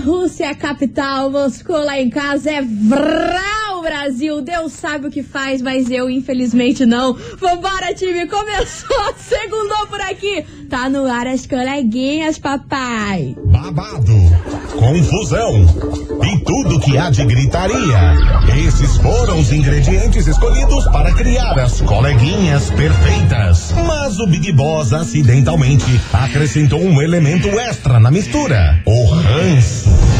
Rússia capital, Moscou lá em casa é Brasil. Deus sabe o que faz, mas eu infelizmente não. Vambora, time, começou, segundou por aqui. Tá no ar as coleguinhas, papai. Babado, confusão e tudo que há de gritaria. Esses foram os ingredientes escolhidos para criar as coleguinhas perfeitas. Mas o Big Boss acidentalmente acrescentou um elemento extra na mistura: o ranço.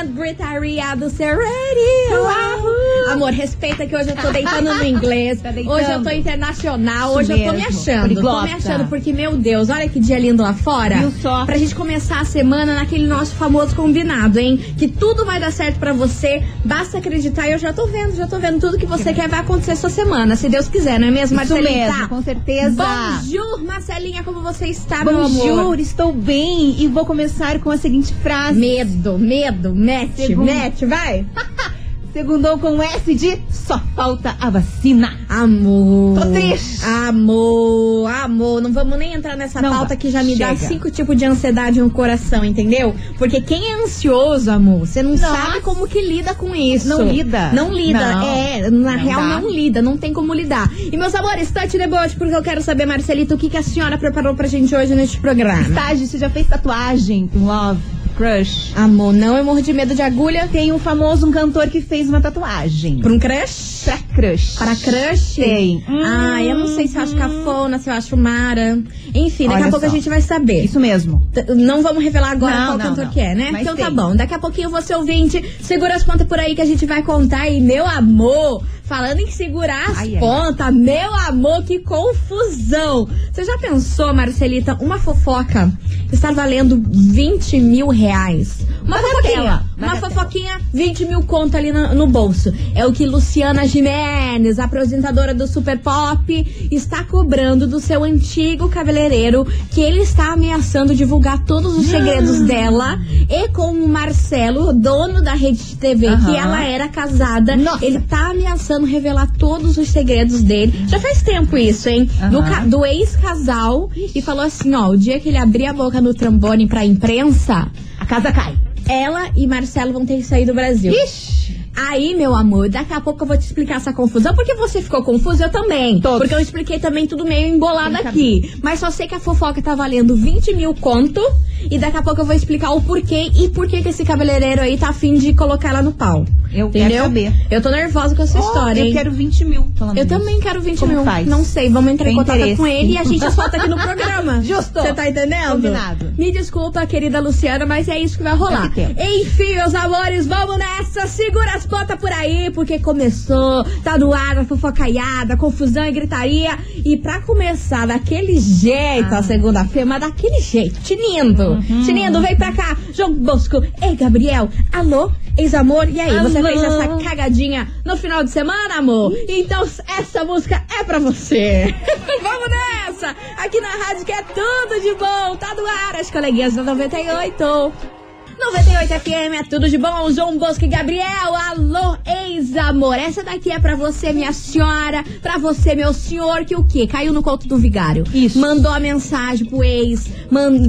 and Gritaria do seu radio. Amor, respeita que hoje eu tô deitando no inglês. Tá deitando. hoje eu tô internacional, hoje eu tô me mesmo, achando. Tô me achando, porque, meu Deus, olha que dia lindo lá fora. Viu só? Pra gente começar a semana naquele nosso famoso combinado, hein? Que tudo vai dar certo pra você, basta acreditar. E eu já tô vendo, já tô vendo tudo que você quer vai acontecer essa semana, se Deus quiser, não é mesmo, Isso Marcelita? mesmo, com certeza. Bonjour, Marcelinha, como você está, meu amor? Bonjour, estou bem e vou começar com a seguinte frase. Medo, medo, mete, Segundo- mete, vai. Segundou com S de só falta a vacina. Amor. Tô triste. Amor, amor. Não vamos nem entrar nessa Não pauta que já me dá Chega. cinco tipos de ansiedade no coração, entendeu? Porque quem é ansioso, amor, você não Nossa. sabe como que lida com isso. Não lida. Não lida. Não. É, na Não real, dá. não lida. Não tem como lidar. E, meus amores, the boat, porque eu quero saber, Marcelita, o que, que a senhora preparou pra gente hoje neste programa. Estágio, você já fez tatuagem com love, crush? Amor, não, eu morro de medo de agulha. Tem um famoso um cantor que fez uma tatuagem. Pra um crush? Pra crush. Para crush? Tem. Ah, eu não sei se eu acho cafona, se eu acho mara. Enfim, daqui Olha a pouco só. a gente vai saber. Isso mesmo. T- Não vamos revelar agora Não, qual não, cantor não. que é, né? Mas então tá tem. bom. Daqui a pouquinho você ouvinte, segura as pontas por aí que a gente vai contar. E meu amor, falando em segurar as Ai, ai. pontas, meu amor, que confusão. Você já pensou, Marcelita, uma fofoca estar valendo 20 mil reais? Uma fofoquinha. Bagatela, Uma bagatela. fofoquinha, 20 mil conto ali no, no bolso. É o que Luciana Jimenez, apresentadora do Super Pop, está cobrando do seu antigo cabeleireiro, que ele está ameaçando divulgar todos os segredos dela. E com o Marcelo, dono da rede de TV, que Aham. ela era casada, Nossa. ele tá ameaçando revelar todos os segredos dele. Já faz tempo isso, hein? Aham. Do, do ex-casal. E falou assim: ó, o dia que ele abrir a boca no trombone pra imprensa, A casa cai. ela e Marcelo vão ter que sair do Brasil. Ixi. Aí, meu amor, daqui a pouco eu vou te explicar essa confusão, porque você ficou confuso, eu também. Todos. Porque eu expliquei também tudo meio embolado aqui. Mas só sei que a fofoca tá valendo 20 mil conto. E daqui a pouco eu vou explicar o porquê e por que esse cabeleireiro aí tá afim de colocar ela no pau. Eu quero Entendeu? saber. Eu tô nervosa com essa Oh, história, eu hein? quero 20 mil, pelo Eu menos. também quero 20 Como mil. faz? Não sei, vamos entrar em Tem contato interesse. com ele e a gente solta aqui no programa. Justo. Você tá entendendo? Combinado. Me desculpa, querida Luciana, mas é isso que vai rolar. É. Enfim, meus amores, vamos nessa. Segura as pontas por aí, porque começou. Tá no ar a fofocaiada, confusão e gritaria. E pra começar daquele jeito, Ah. a segunda-feira, mas daquele jeito, tinindo. Uhum. Tinindo, vem pra cá. João Bosco. Ei, Gabriel. Alô? Ex-amor, e aí? Você Alô? fez essa cagadinha no final de semana, amor? Então essa música é pra você. Vamos nessa! Aqui na rádio que é tudo de bom. Tá no ar, as coleguinhas da 98. 98 FM é tudo de bom. João Bosco e Gabriel. Alô, ex-amor. Essa daqui é pra você, minha senhora. Pra você, meu senhor, que o quê? Caiu no conto do vigário. Isso. Mandou a mensagem pro ex.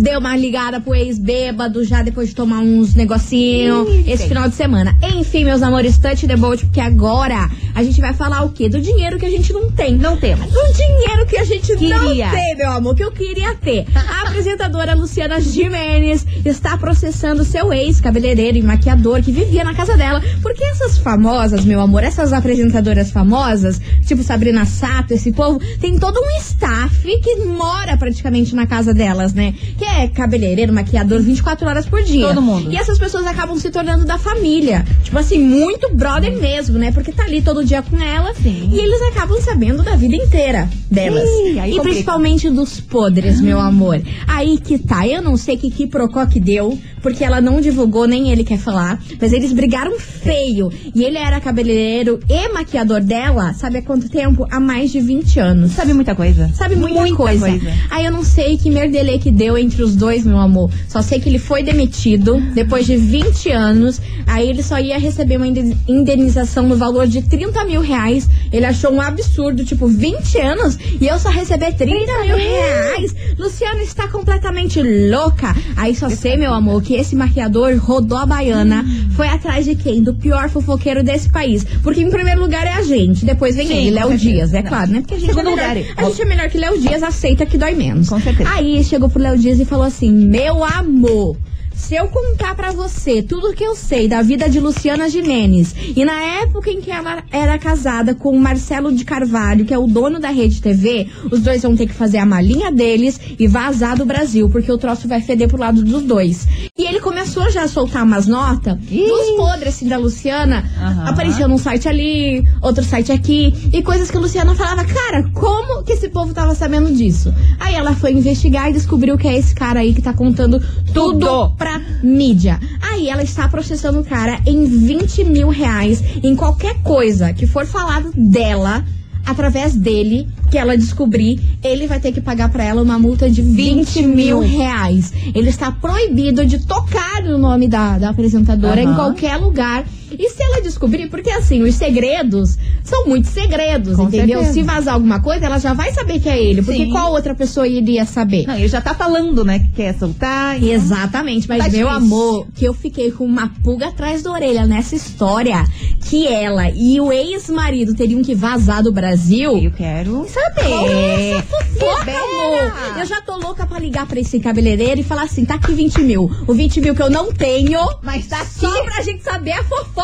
Deu uma ligada pro ex bêbado já depois de tomar uns negocinhos. Ih, Esse final de semana. Enfim, meus amores, touch the boat, porque agora a gente vai falar o quê? Do dinheiro que a gente não tem. Não temos. Do dinheiro que a gente Queria. não tem, meu amor, que eu queria ter. A apresentadora Luciana Jimenez está processando seu ex, cabeleireiro e maquiador, que vivia na casa dela. Porque essas famosas, meu amor, essas apresentadoras famosas, tipo Sabrina Sato, esse povo, tem todo um staff que mora praticamente na casa delas, né? Que é cabeleireiro, maquiador 24 horas por dia. Todo mundo. E essas pessoas acabam se tornando da família. Tipo assim, muito brother mesmo, né? Porque tá ali todo dia com ela. Sim. E eles acabam sabendo da vida inteira delas. Aí e complica. principalmente dos podres, meu amor. Aí que tá, eu não sei que que procó que deu, porque ela não divulgou, nem ele quer falar, mas eles brigaram feio. E ele era cabeleireiro e maquiador dela, sabe há quanto tempo? Há mais de 20 anos. Sabe muita coisa. Sabe muita, Muita coisa. coisa. Aí eu não sei que merdelê que deu entre os dois, meu amor. Só sei que ele foi demitido depois de 20 anos. Aí ele só ia receber uma inde- indenização no valor de 30 mil reais. Ele achou um absurdo, tipo, 20 anos e eu só receber 30 mil reais. Luciana está completamente louca. Aí só sei, meu amor, que esse maquiador rodou a baiana. Foi atrás de quem? Do pior fofoqueiro desse país. Porque em primeiro lugar é a gente, depois vem Sim, ele, Léo. Dias, é claro, né? Porque a gente, é melhor, lugar, a gente é melhor que Léo Dias, aceita que dói menos. Com certeza. Aí chegou pro Léo Dias e falou assim: Meu amor. Se eu contar pra você tudo que eu sei da vida de Luciana Jimenez e na época em que ela era casada com o Marcelo de Carvalho, que é o dono da Rede TV, os dois vão ter que fazer a malinha deles e vazar do Brasil, porque o troço vai feder pro lado dos dois. E ele começou já a soltar umas notas dos podres assim da Luciana. Aham. Aparecia num site ali, outro site aqui, e coisas que a Luciana falava, cara, como que esse povo tava sabendo disso? Aí ela foi investigar e descobriu que é esse cara aí que tá contando tudo, Tudo. pra mídia. Aí ela está processando o cara em 20 mil reais em qualquer coisa que for falado dela. Através dele, que ela descobrir, ele vai ter que pagar pra ela uma multa de 20 mil reais. Ele está proibido de tocar no nome da, da apresentadora em Aham. qualquer lugar. E se ela descobrir, porque assim, os segredos são muitos segredos, Com entendeu? certeza. Se vazar alguma coisa, ela já vai saber que é ele. Porque Sim. qual outra pessoa iria saber? Não, ele já tá falando, né, que quer soltar. então- Exatamente, mas Tá meu difícil. amor, que eu fiquei com uma pulga atrás da orelha nessa história que ela e o ex-marido teriam que vazar do Brasil. Eu quero Saber. saber. Fofoca, Libera. amor. Eu já tô louca pra ligar pra esse cabeleireiro e falar assim: tá aqui 20 mil. O 20 mil que eu não tenho, Mas tá aqui. só pra gente saber a fofoca.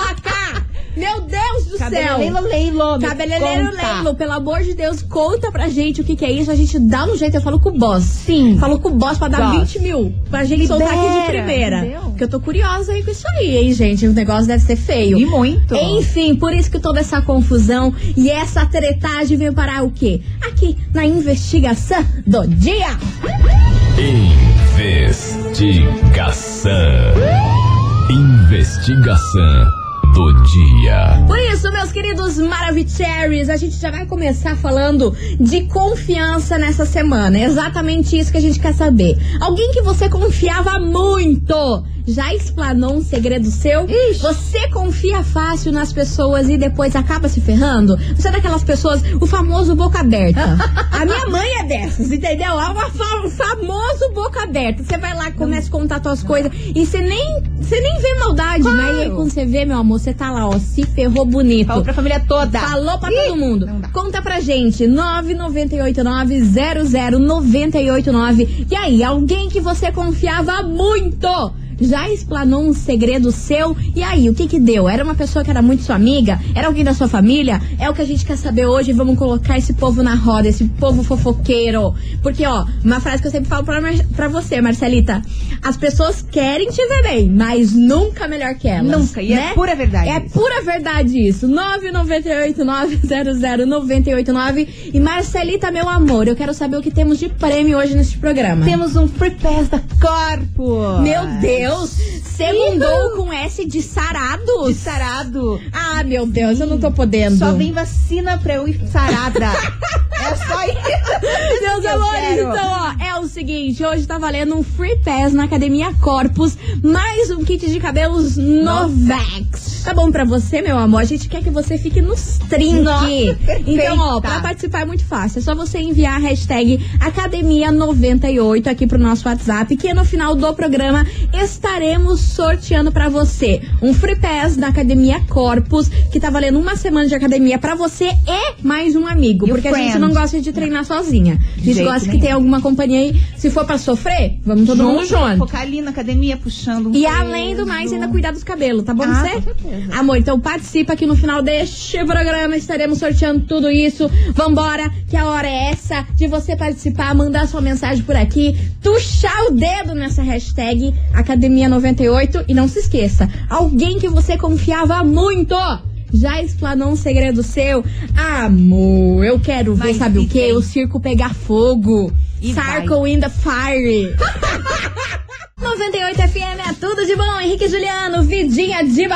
Meu Deus do céu. Leilo. Cabeleireiro conta. Leilo, pelo amor de Deus, conta pra gente o que, que é isso. A gente dá um jeito, eu falo com o boss. Sim. Falo com o boss pra dar Boss. 20 mil. Pra gente soltar aqui de Libera, primeira. entendeu? Porque eu tô curiosa aí com isso aí, hein, gente. O negócio deve ser feio. E muito. Enfim, por isso que toda essa confusão e essa tretagem veio parar o quê? Aqui na investigação do dia. Investigação. Investigação do dia. Por isso, meus queridos Maravicheries, a gente já vai começar falando de confiança nessa semana. É exatamente isso que a gente quer saber. Alguém que você confiava muito já explanou um segredo seu? Você confia fácil nas pessoas e depois acaba se ferrando? Você é daquelas pessoas, o famoso boca aberta. a minha mãe é dessas, entendeu? É uma fa- o famoso boca aberta. Você vai lá, começa a contar suas coisas e você nem, você nem vê maldade, né? E aí Claro. quando você vê, meu amor, você tá lá, ó, se ferrou bonito. Falou pra família toda. Falou pra Ih, todo mundo. Conta pra gente. 998900989. E aí, alguém que você confiava muito? Já explanou um segredo seu? E aí, o que que deu? Era uma pessoa que era muito sua amiga? Era alguém da sua família? É o que a gente quer saber hoje. Vamos colocar esse povo na roda, esse povo fofoqueiro. Porque, ó, uma frase que eu sempre falo pra, Mar- pra você, Marcelita. As pessoas querem te ver bem, mas nunca melhor que elas. Nunca, e é né? pura verdade É isso. pura verdade isso. 998-900-989. E Marcelita, meu amor, eu quero saber o que temos de prêmio hoje neste programa. Temos um free pass da Corpo. Meu Deus! Segundou com S de sarados? De sarado. Ah, meu Deus, eu não tô podendo. Só vem vacina pra eu ir sarada. é só isso. Meus Eu amores, então, ó, é o seguinte, hoje tá valendo um Free Pass na Academia Corpus, mais um kit de cabelos Novex. Tá bom pra você, meu amor? A gente quer que você fique nos trinque. Nossa, então, ó, pra participar é muito fácil. É só você enviar a hashtag Academia98 aqui pro nosso WhatsApp, que no final do programa estaremos sorteando pra você um Free Pass da Academia Corpus, que tá valendo uma semana de academia pra você e mais um amigo. E porque a gente não gosta de treinar sozinha. A gente gosta que nenhum. tenha alguma companhia aí. Se for pra sofrer, vamos todo mundo junto. Focar ali na academia, puxando um E peso. além do mais, ainda cuidar dos cabelos, tá bom Ah, você? com certeza. Amor, então participa aqui no final deste programa. Estaremos sorteando tudo isso. Vambora, que a hora é essa de você participar, mandar sua mensagem por aqui, tuchar o dedo nessa hashtag Academia98. E não se esqueça, alguém que você confiava muito. Já explanou um segredo seu? Amor, eu quero ver, sabe o quê? quem? O circo pegar fogo. E Circle in the Fire. 98 FM é tudo de bom, Henrique Juliano, vidinha de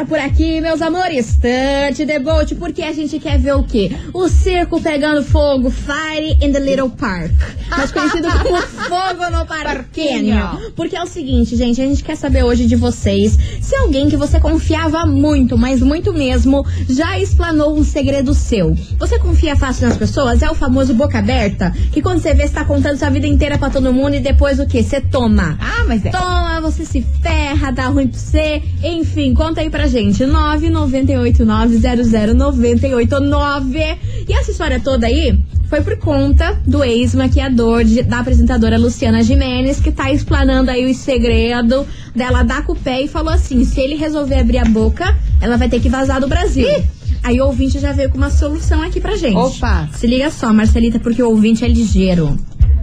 balada por aqui, meus amores, Tante Debolt, porque a gente quer ver o quê? O circo pegando fogo, Fire in the Little Park, mais conhecido como Fogo no Parquinho. Porque é o seguinte, gente, a gente quer saber hoje de vocês se alguém que você confiava muito, mas muito mesmo, já explanou um segredo seu. Você confia fácil nas pessoas? É o famoso boca aberta, que quando você vê, você tá contando sua vida inteira pra todo mundo e depois o quê? Você toma. Ah, mas é. Toma, você se ferra, dá ruim pra você. Enfim, conta aí pra gente. 998900989. E essa história toda aí foi por conta do ex-maquiador da apresentadora Luciana Jimenez, que tá explanando aí o segredo dela dar com o pé e falou assim: se ele resolver abrir a boca, ela vai ter que vazar do Brasil. Aí o ouvinte já veio com uma solução aqui pra gente. Opa. Se liga só, Marcelita, porque o ouvinte é ligeiro.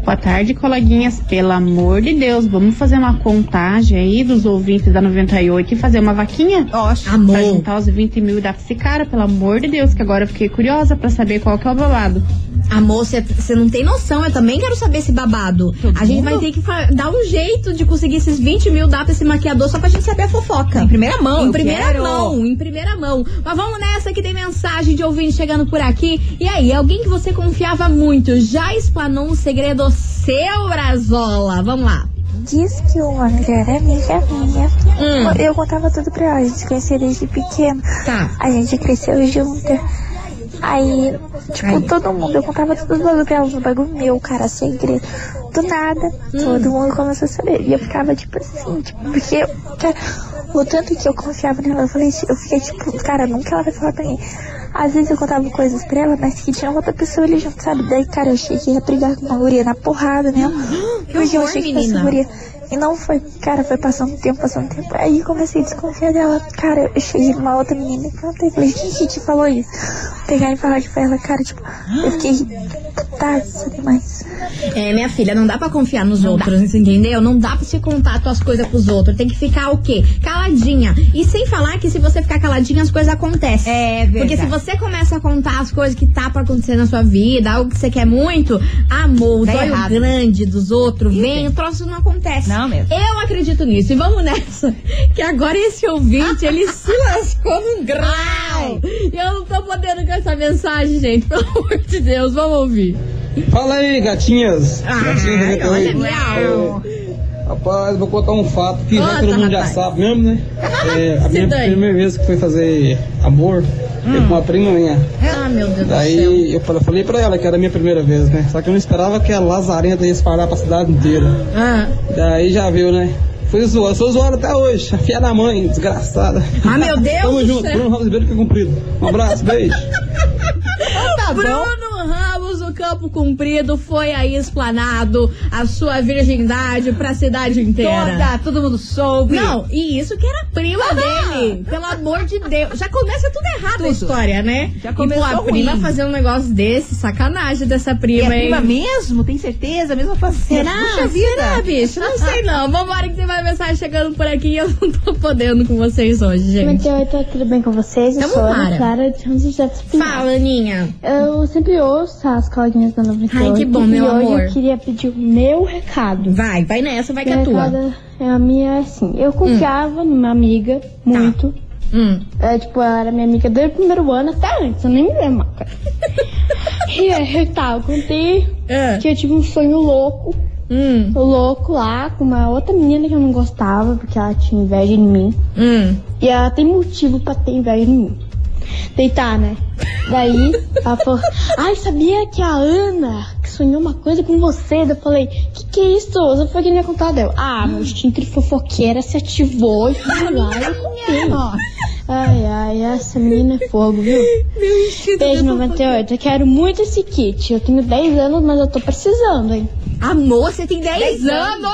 Boa tarde, coleguinhas. Pelo amor de Deus, vamos fazer uma contagem aí dos ouvintes da 98 e fazer uma vaquinha? Oxe. Amor. Pra juntar os 20 mil e dar pra esse cara, pelo amor de Deus, que agora eu fiquei curiosa pra saber qual que é o babado. Amor, você não tem noção, eu também quero saber esse babado. a gente vai ter que dar um jeito de conseguir esses 20 mil dar pra esse maquiador só pra gente saber a fofoca. Em primeira mão, Em primeira quero. mão, em primeira mão. Mas vamos nessa que tem mensagem de ouvinte chegando por aqui. E aí, alguém que você confiava muito já explanou um segredo seu, Brazola? Vamos lá. Diz que uma melhor amiga minha. Hum. Eu contava tudo pra ela, a gente conhecia desde pequeno. Tá. A gente cresceu junto. Aí, tipo, todo mundo, eu contava tudo os bagulho pra ela, um bagulho meu, cara, segredo. Do nada, todo mundo começou a saber. E eu ficava, tipo assim, tipo, porque, cara, o tanto que eu confiava nela, eu falei, eu fiquei, tipo, cara, nunca ela vai falar pra mim. Às vezes eu contava coisas pra ela, mas que tinha outra pessoa ali junto, sabe? Daí, cara, eu achei que ia brigar com uma guria na porrada mesmo. Porque eu horror, achei que essa guria. E não foi, cara, foi passando um tempo, passando um tempo. Aí comecei a desconfiar dela. Cara, eu cheguei numa outra menina e perguntei, falei, quem que te falou isso? Pegar e falar pra ela, cara, tipo, eu fiquei putaça demais. É, minha filha, não dá pra confiar nos outros, entendeu? Não dá pra se contar tuas coisas pros outros. Tem que ficar o quê? Caladinha. E sem falar que se você ficar caladinha, as coisas acontecem. É verdade. Porque se você começa a contar as coisas que tá pra acontecer na sua vida, algo que você quer muito, amor, o Dá grande dos outros, vem, o troço não acontece. Não mesmo. Eu acredito nisso. E vamos nessa. Que agora esse ouvinte, ele se lascou num grau. E eu não tô podendo com essa mensagem, gente. Pelo amor de Deus, vamos ouvir. Fala aí, gatinhas. gatinhas olha, 98. miau. Rapaz, vou contar um fato que já Conta, todo mundo já rapaz. sabe mesmo, né? É, a minha primeira vez que foi fazer amor foi com uma prima minha. Ah, meu Deus do céu. Daí eu falei, pra ela que era a minha primeira vez, né? Só que eu não esperava que a lazarenta ia espalhar pra cidade inteira. Ah. Daí já viu, né? Fui zoando, sou zoando até hoje. A filha da mãe, desgraçada. Ah, meu Deus Tamo junto. Bruno Ramos Ribeiro que cumprido. Um abraço, beijo. Tá bom. Bruno o campo comprido, foi aí explanado a sua virgindade pra cidade inteira. Toda, todo mundo soube. Não, e isso que era prima dele. Pelo amor de Deus. Já começa tudo errado a Tudo. história, né? Já e começou pô, a prima ruim. fazer um negócio desse, sacanagem dessa E prima, é hein? prima mesmo? Tem certeza? Mesma parceira? Será? Puxa vida. Será, bicho? Não sei não. Vambora que tem mais mensagem chegando por aqui e eu não tô podendo com vocês hoje, gente. 98, tudo bem com vocês? Eu Tamo sou a para. Ana Clara de. Fala, Aninha. Eu sempre ouço as coleguinhas da 98. Ai, que bom, e meu hoje amor. eu queria pedir o meu recado. Vai, vai nessa, vai que é tua. recado é a minha, é assim, eu confiava numa amiga muito. Hum. É, tipo, ela era minha amiga desde o primeiro ano até antes, eu nem me lembro. cara. e aí, tá, eu contei Ah. que eu tive um sonho louco, Hum. louco lá, com uma outra menina que eu não gostava, porque ela tinha inveja de mim. Hum. E ela tem motivo pra ter inveja de mim. Deitar, né? Daí, ela falou, ai, sabia que a Ana sonhou uma coisa com você? Daí Eu falei, que que é isso? Eu falei que ia contar dela. Ah, meu instinto de fofoqueira se ativou e fui lá e eu contei. Ai, ai, essa menina é fogo, viu? Beijo 98, eu quero muito esse kit. Eu tenho 10 anos, mas eu tô precisando, hein? Amor, você tem 10, 10 anos.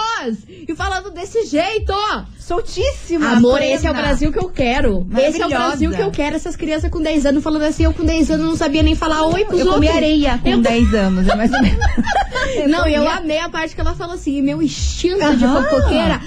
E falando desse jeito. Soltíssima. Amor, plena. esse é o Brasil que eu quero. Esse é o. Brasil que eu quero. Essas crianças com 10 anos falando assim, eu com 10 anos não sabia nem falar oi pros Eu outros. comi areia com Eu- 10 anos, é mais ou menos. Não, e eu amei a parte que ela falou assim: meu instinto de fofoqueira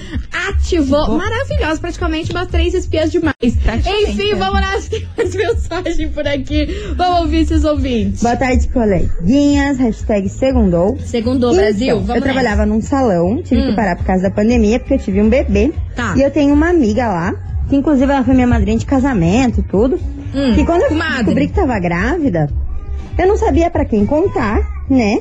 ativou. Maravilhosa, praticamente umas três espias demais. Enfim, vamos mais mensagem por aqui. Vamos ouvir esses ouvintes. Boa tarde, coleguinhas. Hashtag segundou. Segundo o Então, Brasil, vamos eu trabalhava num salão, tive Hum. que parar por causa da pandemia, porque eu tive um bebê. Tá. E eu tenho uma amiga lá, que inclusive ela foi minha madrinha de casamento e tudo. Hum, que quando eu comadre. descobri que tava grávida, eu não sabia pra quem contar, né?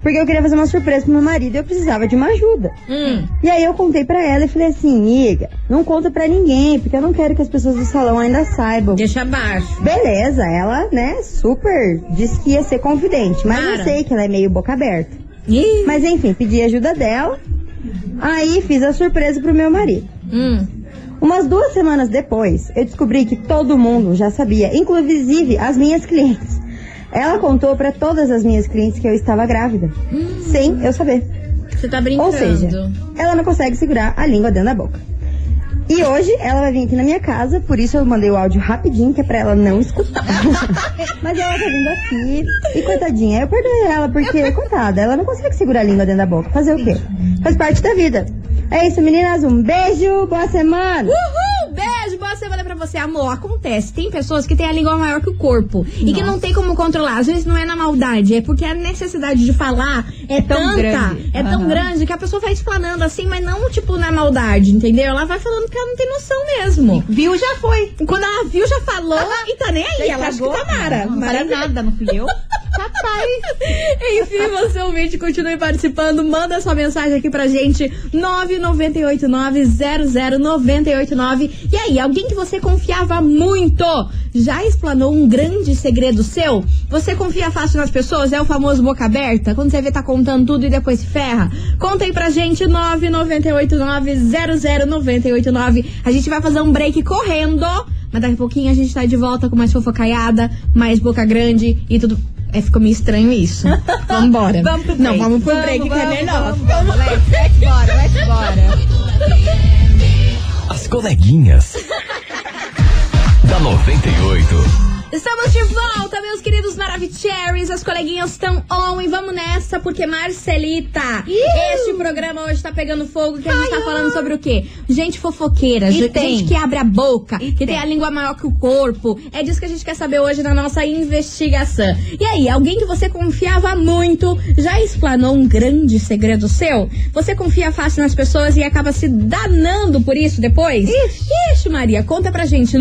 Porque eu queria fazer uma surpresa pro meu marido e eu precisava de uma ajuda. Hum, E aí eu contei pra ela e falei assim, amiga, não conta pra ninguém, porque eu não quero que as pessoas do salão ainda saibam. deixa abaixo. Beleza, ela, né, super disse que ia ser confidente, mas Mara. eu sei que ela é meio boca aberta. Ih, Mas enfim, pedi ajuda dela. Aí fiz a surpresa pro meu marido. hum, Umas duas semanas depois, eu descobri que todo mundo já sabia, inclusive as minhas clientes. Ela contou pra todas as minhas clientes que eu estava grávida, sem eu saber. você tá brincando. Ou seja, ela não consegue segurar a língua dentro da boca. E hoje ela vai vir aqui na minha casa, por isso eu mandei o áudio rapidinho, que é pra ela não escutar. Mas ela tá vindo aqui e coitadinha, eu perdoei ela, porque, coitada, ela não consegue segurar a língua dentro da boca. Fazer o quê? Faz parte da vida. É isso, meninas, um beijo, boa semana! Uhul! Boa semana pra você, amor. Acontece, tem pessoas que têm a língua maior que o corpo e que não tem como controlar. Às vezes não é na maldade, é porque a necessidade de falar é, tão tanta, grande. é tão Aham. grande que a pessoa vai explanando assim, mas não tipo na maldade, entendeu? Ela vai falando que ela não tem noção mesmo. Viu, já foi. Quando ela viu, já falou e tá nem aí. Ela acha que tá mara. Não falei Maravilhoso. nada, não fui eu. Enfim, você ouvinte, continue participando. Manda sua mensagem aqui pra gente. 998900989. E aí, alguém que você confiava muito já explanou um grande segredo seu? Você confia fácil nas pessoas? É o famoso boca aberta? Quando você vê tá contando tudo e depois se ferra? Conta aí pra gente. 998900989. A gente vai fazer um break correndo. Mas daqui a pouquinho a gente tá de volta com mais fofocaiada, mais boca grande e tudo. É, ficou meio estranho isso. Vambora. Vamos pro break. Não, vamos pro Vamos, break que é vamos, melhor. Vamos, vamos. Let's, let's bora, let's bora. As coleguinhas. da 98. Estamos de volta, meus queridos Maravicheries. As coleguinhas estão on e vamos nessa, porque Marcelita, este programa hoje tá pegando fogo, que a gente tá falando sobre o quê? Gente fofoqueira, E gente, que abre a boca, E que tem. tem. a língua maior que o corpo. É disso que a gente quer saber hoje na nossa investigação. E aí, alguém que você confiava muito já explanou um grande segredo seu? Você confia fácil nas pessoas e acaba se danando por isso depois? Ixi, Maria, conta pra gente,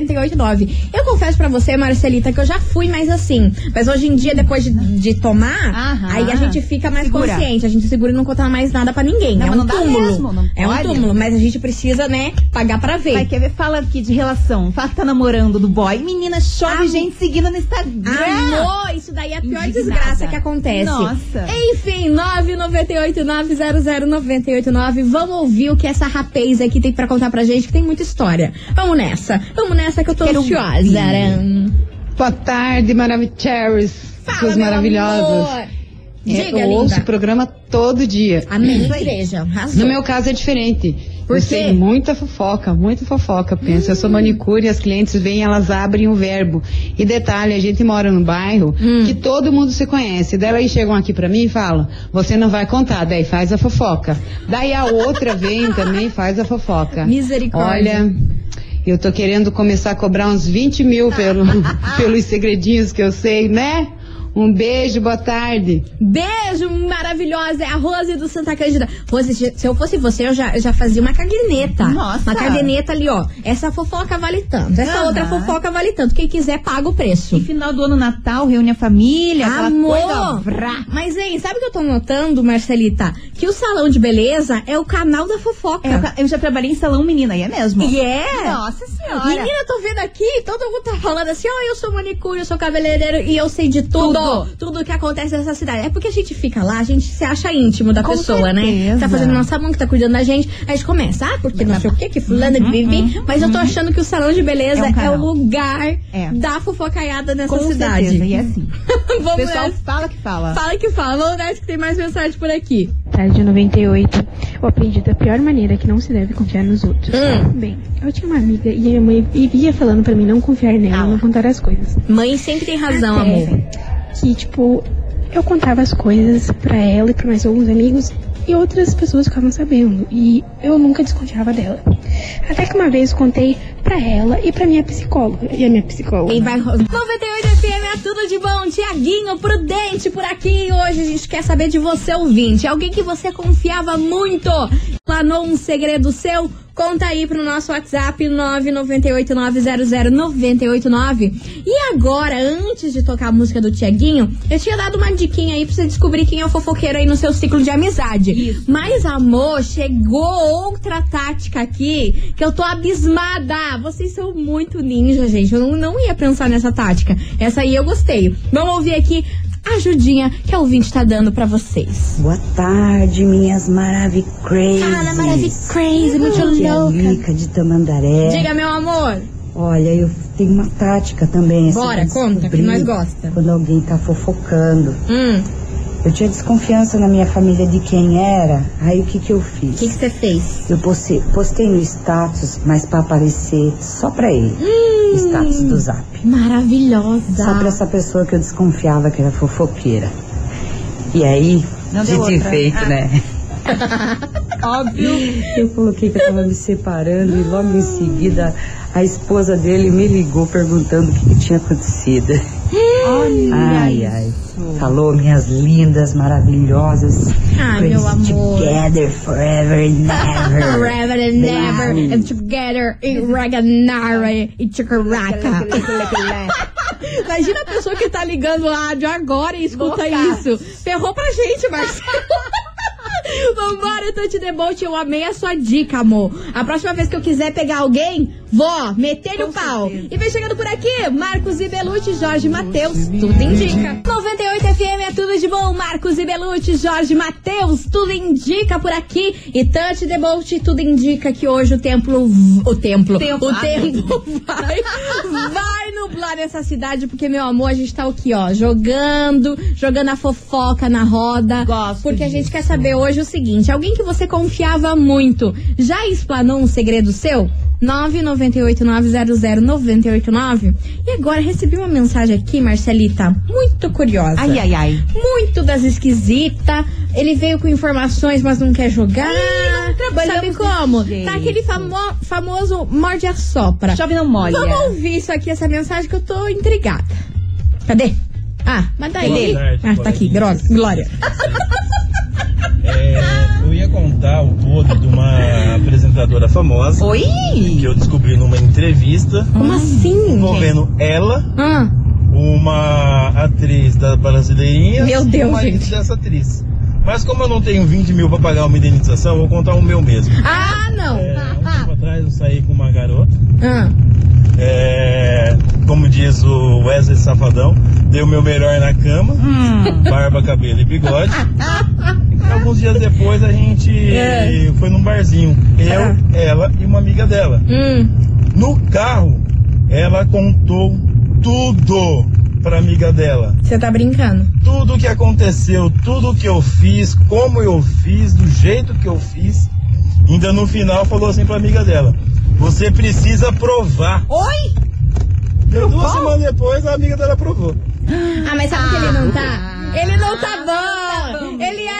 998900989. Eu confesso pra você, Marcelita, que eu já fui mais assim. Mas hoje em dia, depois de, de tomar, Aham. aí a gente fica mais Segura. consciente. A gente segura e não conta mais nada pra ninguém. Não, é um não dá túmulo. mesmo, não é um pode. túmulo, mas a gente precisa, né, pagar pra ver. Vai, quer ver? Fala aqui de relação. Fala que tá namorando do boy. Menina, chove Amor. gente seguindo no Instagram. Amor, isso daí é a pior Indignada. desgraça que acontece. Nossa. Enfim, 998900989. Vamos ouvir o que essa rapaz aqui tem pra contar pra gente, que tem muita história. Vamos nessa. Vamos nessa que eu tô Quero ansiosa. Aran. Boa tarde. Fala, Seus maravilhosos. amor. É, Diga, eu ouço linda. o programa todo dia. Amém, aí. igreja. Arrasou. No meu caso é diferente. Por eu quê? sei muita fofoca, muita fofoca. Pensa, eu sou manicure e as clientes vêm, elas abrem o verbo. E detalhe, a gente mora num bairro Hum. que todo mundo se conhece. Daí elas chegam aqui pra mim e falam: "Você não vai contar", daí faz a fofoca. Daí a outra vem também e faz a fofoca. Misericórdia. Olha, eu tô querendo começar a cobrar uns 20 mil pelo, pelos segredinhos que eu sei, né? Um beijo, boa tarde. Beijo maravilhosa, é a Rose do Santa Cândida. Rose, se eu fosse você, eu já, eu já fazia uma caderneta. Nossa. Uma caderneta ali, ó. Essa fofoca vale tanto, essa outra fofoca vale tanto. Quem quiser, paga o preço. E final do ano Natal, reúne a família, Amor! coisa. Mas, hein, sabe o que eu tô notando, Marcelita? Que o salão de beleza é o canal da fofoca. É, eu eu já trabalhei em salão menina, e é mesmo. E é? Nossa senhora. Menina, tô vendo aqui, todo mundo tá falando assim, ó, eu sou manicure, eu sou cabeleireiro e eu sei de tudo. Tudo. Tudo que acontece nessa cidade. É porque a gente fica lá, a gente se acha íntimo da Com pessoa, né? certeza. Tá fazendo nossa mão, que tá cuidando da gente. Aí a gente começa, ah, porque não sei o que, que fulano de vivi. Mas eu tô achando que o salão de beleza É um é, o lugar É. da fofocaiada nessa Com cidade. certeza, e é assim. O pessoal nessa. fala que fala. Fala que fala, vamos nessa que tem mais mensagem por aqui. Tarde 98. Eu aprendi da pior maneira que não se deve confiar nos outros. Hum. Bem, eu tinha uma amiga e a minha mãe vivia falando pra mim não confiar nela, Ah. não contar as coisas. Mãe sempre tem razão, Até amor. Que, tipo, eu contava as coisas pra ela e pra mais alguns amigos e outras pessoas ficavam sabendo. E eu nunca desconfiava dela. Até que uma vez contei pra ela e pra minha psicóloga. E a minha psicóloga. E vai 98 FM é tudo de bom. Tiaguinho Prudente por aqui. Hoje a gente quer saber de você, ouvinte. Alguém que você confiava muito. Planou um segredo seu? Conta aí pro nosso WhatsApp 998900989. E agora, antes de tocar a música do Tiaguinho, eu tinha dado uma diquinha aí pra você descobrir quem é o fofoqueiro aí no seu ciclo de amizade. Mas, amor, chegou outra tática aqui que eu tô abismada. Vocês são muito ninja, gente. Eu não, não ia pensar nessa tática. Essa aí eu gostei. Vamos ouvir aqui ajudinha que a ouvinte tá dando pra vocês. Boa tarde, minhas maravi crazy. Fala, maravi crazy, muito Aqui é louca. Lica de Tamandaré. Diga, meu amor. Olha, eu tenho uma tática também. assim, Bora, conta, que nós gosta. Quando alguém tá fofocando. Hum, Eu tinha desconfiança na minha família de quem era. Aí o que que eu fiz? o que que você fez? Eu postei, postei no status, mas pra aparecer só pra ele. Hum. Status do zap. Maravilhosa. Só pra essa pessoa que eu desconfiava que era fofoqueira. E aí, Não deu dito e outra. feito, Ah. né? Óbvio. Eu coloquei que eu tava me separando e logo em seguida a esposa dele me ligou perguntando o que, que tinha acontecido. Ai, ai. Falou, minhas lindas, maravilhosas. Ai, meu amor. Together forever and never. Forever and never and together in Raganara e Chicaraca. Imagina a pessoa que tá ligando o rádio agora e escuta isso. Ferrou pra gente, Marcelo. Vambora, Tante Debote, eu amei a sua dica, amor. A próxima vez que eu quiser pegar alguém, vou meter o pau. E vem chegando por aqui, Marcos e Belucci, Jorge Matheus, tudo indica. 98 FM é tudo de bom, Marcos e Belucci, Jorge Matheus, tudo indica por aqui. E Tante Debote, tudo indica que hoje o templo, o templo, Tempo. o tempo vai, vai nublar nessa cidade, porque, meu amor, a gente tá aqui, ó, jogando, jogando a fofoca na roda. Gosto Porque a gente disso. quer saber hoje o seguinte: alguém que você confiava muito já explanou um segredo seu? 998900989. E agora recebi uma mensagem aqui, Marcelita, muito curiosa. Ai, ai, ai. Muito das esquisitas. Ele veio com informações, mas não quer jogar. trabalhamos Sabe como? Tá aquele famo- famoso morde a sopra. Chove não molha. Vamos ouvir isso aqui, essa mensagem que eu tô intrigada. Cadê? Ah, daí. Boa tarde, ah, tá aqui, Glória. É, eu ia contar o podre de uma apresentadora famosa Oi? que eu descobri numa entrevista Como assim? envolvendo ela, Ah, uma atriz da Brasileirinha Meu Deus, e o marido gente. dessa atriz. Mas como eu não tenho 20 mil pra pagar uma indenização, vou contar o meu mesmo. ah não. É, um tempo atrás eu saí com uma garota, Ah, é, como diz o Wesley Safadão, dei o meu melhor na cama, Hum. barba, cabelo e bigode. E alguns dias depois a gente É. foi num barzinho, eu, Ah. ela e uma amiga dela. hum. No carro, ela contou tudo pra amiga dela. Você tá brincando? Tudo que aconteceu, tudo que eu fiz, como eu fiz, do jeito que eu fiz. Ainda no final falou assim pra amiga dela: Você precisa provar. Oi? Deu duas semanas depois, a amiga dela provou. Ah, mas sabe que ele não tá? Ele não tá bom.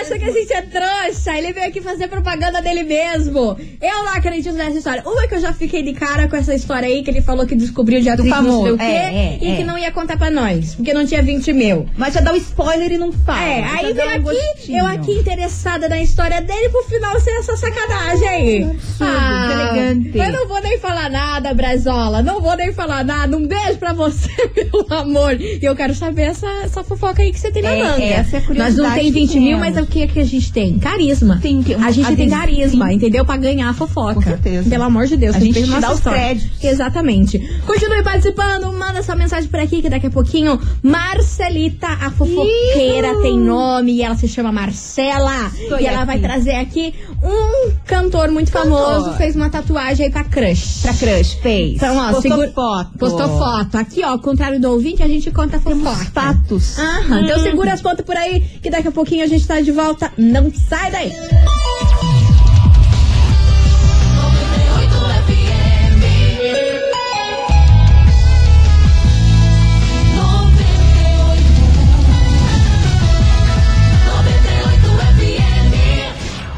Acha que a gente é trouxa. Ele veio aqui fazer propaganda dele mesmo. Eu não acredito nessa história. Uma que eu já fiquei de cara com essa história aí, que ele falou que descobriu não sei famoso. o quê. É, é, e é. que não ia contar pra nós. Porque não tinha 20 mil. Mas já dá o spoiler e não fala. É, Já aí vem um aqui, gostinho. eu aqui interessada na história dele, pro final ser essa sacanagem aí. deselegante. Eu não vou nem falar nada, Brazola. Não vou nem falar nada. Um beijo pra você, meu amor. E eu quero saber essa, essa fofoca aí que você tem na É, manga. essa é a Nós não curiosidade tem que 20 mil, mas o que que a gente tem? Carisma. Tem que- a gente tem carisma, entendeu? Pra ganhar a fofoca. Com certeza. Pelo amor de Deus. A gente dá os história. créditos. Exatamente. Continue participando, manda sua mensagem por aqui que daqui a pouquinho Marcelita, a fofoqueira, tem nome e ela se chama Marcela. E ela aqui. vai trazer aqui um cantor muito famoso, fez uma tatuagem aí pra crush. Pra crush, fez. Então, ó, Postou segura- foto. Postou foto. Aqui, ó, ao contrário do ouvinte, a gente conta fofoca. Fatos. Aham, então segura as pontas por aí, que daqui a pouquinho a gente tá de volta volta, não sai daí.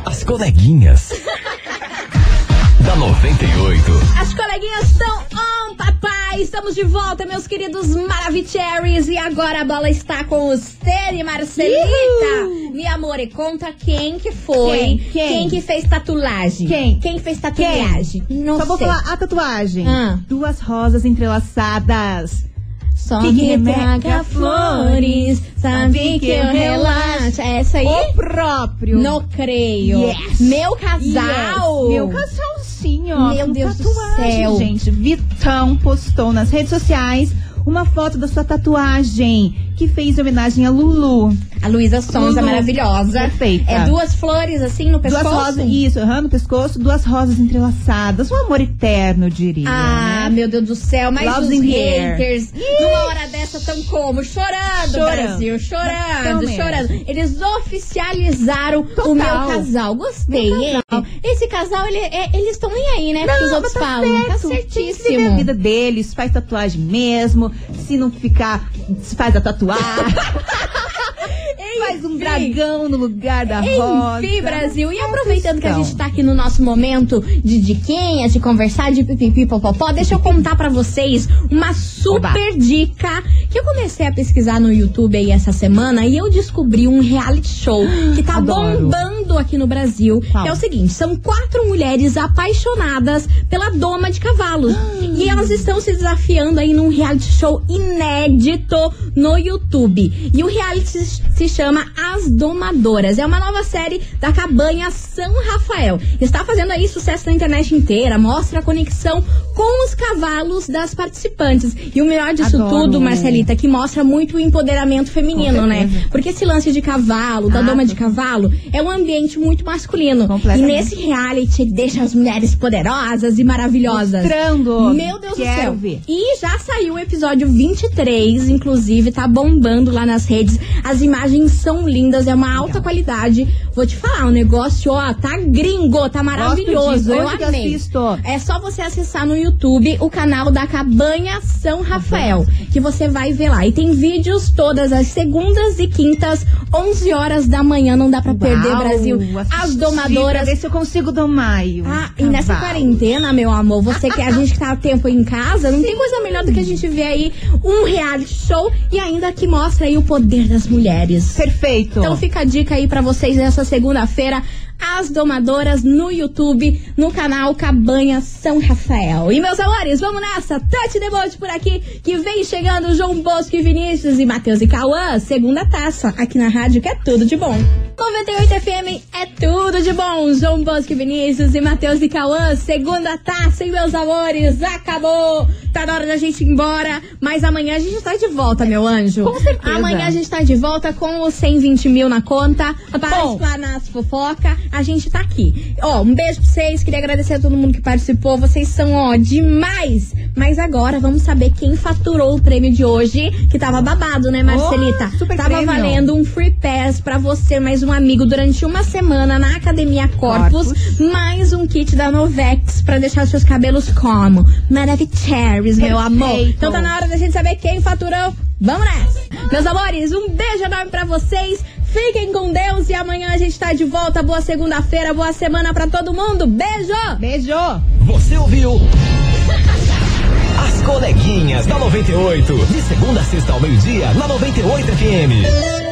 As coleguinhas da 98. As coleguinhas estão Estamos de volta, meus queridos Maravicheries. E agora a bola está com você, Marcelita. Minha amor, e conta quem que foi. Quem? Quem? que fez tatuagem? Quem? Quem fez tatuagem? Não Só vou sei. falar a tatuagem. Ah. Duas rosas entrelaçadas. Só Que que, traga flores, sabe que eu relaxo. É essa aí? O próprio. Não creio. Yes. Meu casal. Yes. Meu ó. Meu Deus do tatuagem, céu. gente. Vitão postou nas redes sociais uma foto da sua tatuagem que fez homenagem a Lulu. A Luísa Sonza, Lulu. maravilhosa. Perfeita. É duas flores assim no pescoço? Duas rosas, isso, aham, no pescoço, duas rosas entrelaçadas. Um amor eterno, eu diria. Ah, né? meu Deus do céu, mas Loves os haters, numa hora dessa, tão como? Chorando, Chorando. Brasil, chorando, mesmo. chorando. Eles oficializaram Total. o meu casal. Gostei, Meu hein? casal. Esse casal, ele- é- eles estão nem aí, né? Porque os Não, outros tá falam. certo. Tá Tem que viver a certíssimo. vida deles, faz tatuagem mesmo. Se não ficar, se faz a tatuagem. faz um dragão no lugar da rosa. Enfim, Brasil. E aproveitando que a gente tá aqui no nosso momento de diquinhas, de conversar, de pipipi, popopó, deixa eu contar pra vocês uma super dica que eu comecei a pesquisar no YouTube aí essa semana e eu descobri um reality show que tá Adoro. bombando aqui no Brasil. Qual? É o seguinte, são quatro mulheres apaixonadas pela doma de cavalos. e elas estão se desafiando aí num reality show inédito no YouTube. E o reality se chama As Domadoras. É uma nova série da cabanha São Rafael. Está fazendo aí sucesso na internet inteira, mostra a conexão com os cavalos das participantes. E o melhor disso Adoro. tudo, Marcelita, que mostra muito o empoderamento feminino, né? Porque esse lance de cavalo, da Ah, doma de cavalo, é um ambiente muito masculino. E nesse reality ele deixa as mulheres poderosas e maravilhosas. Mostrando. Meu Deus Quero do céu. ver. E já saiu o episódio 23, inclusive, tá bombando lá nas redes. As imagens são lindas, é uma alta qualidade. Vou te falar, o negócio, ó, tá gringo, tá maravilhoso. Eu amei. É só você acessar no YouTube o canal da Cabanha São Rafael, que você vai ver lá. E tem vídeos todas as segundas e quintas, 11 horas da manhã, não dá pra perder, Brasil. As domadoras ver se eu consigo domar. ah, e nessa cavalo. quarentena, meu amor, você que a gente que tá há tempo em casa, não tem coisa melhor do que a gente ver aí um reality show e ainda que mostra aí o poder das mulheres. Perfeito. Então fica a dica aí pra vocês nessa segunda-feira, as domadoras no YouTube, no canal Cabanha São Rafael. E meus amores, vamos nessa, touch the boat por aqui, que vem chegando João Bosco e Vinícius e Matheus e Cauã, segunda taça, aqui na rádio que é tudo de bom. 98 FM é tudo de bom. João Bosco e Vinícius e Matheus e Cauã, segunda taça, e meus amores, acabou. Tá na hora da gente ir embora, mas amanhã a gente tá de volta, meu anjo. Com certeza. Amanhã a gente tá de volta com os 120 mil na conta, para Bom. explanar as fofoca. A gente tá aqui. Ó, um beijo pra vocês, queria agradecer a todo mundo que participou. Vocês são, ó, demais. Mas agora vamos saber quem faturou o prêmio de hoje, que tava babado, né, Marcelita? Oh, super tava prêmio. valendo um free pass pra você, mais um amigo, durante uma semana na Academia Corpus, Corpus. mais um kit da Novex pra deixar seus cabelos como Maravicheries, meu amor. Então tá na hora da gente saber quem faturou. Vamos nessa! Meus amores, um beijo enorme pra vocês. Fiquem com Deus e amanhã a gente tá de volta. Boa segunda-feira, boa semana pra todo mundo. Beijo! Beijo. Você ouviu? As coleguinhas da 98. De segunda a sexta ao meio-dia, na 98 FM.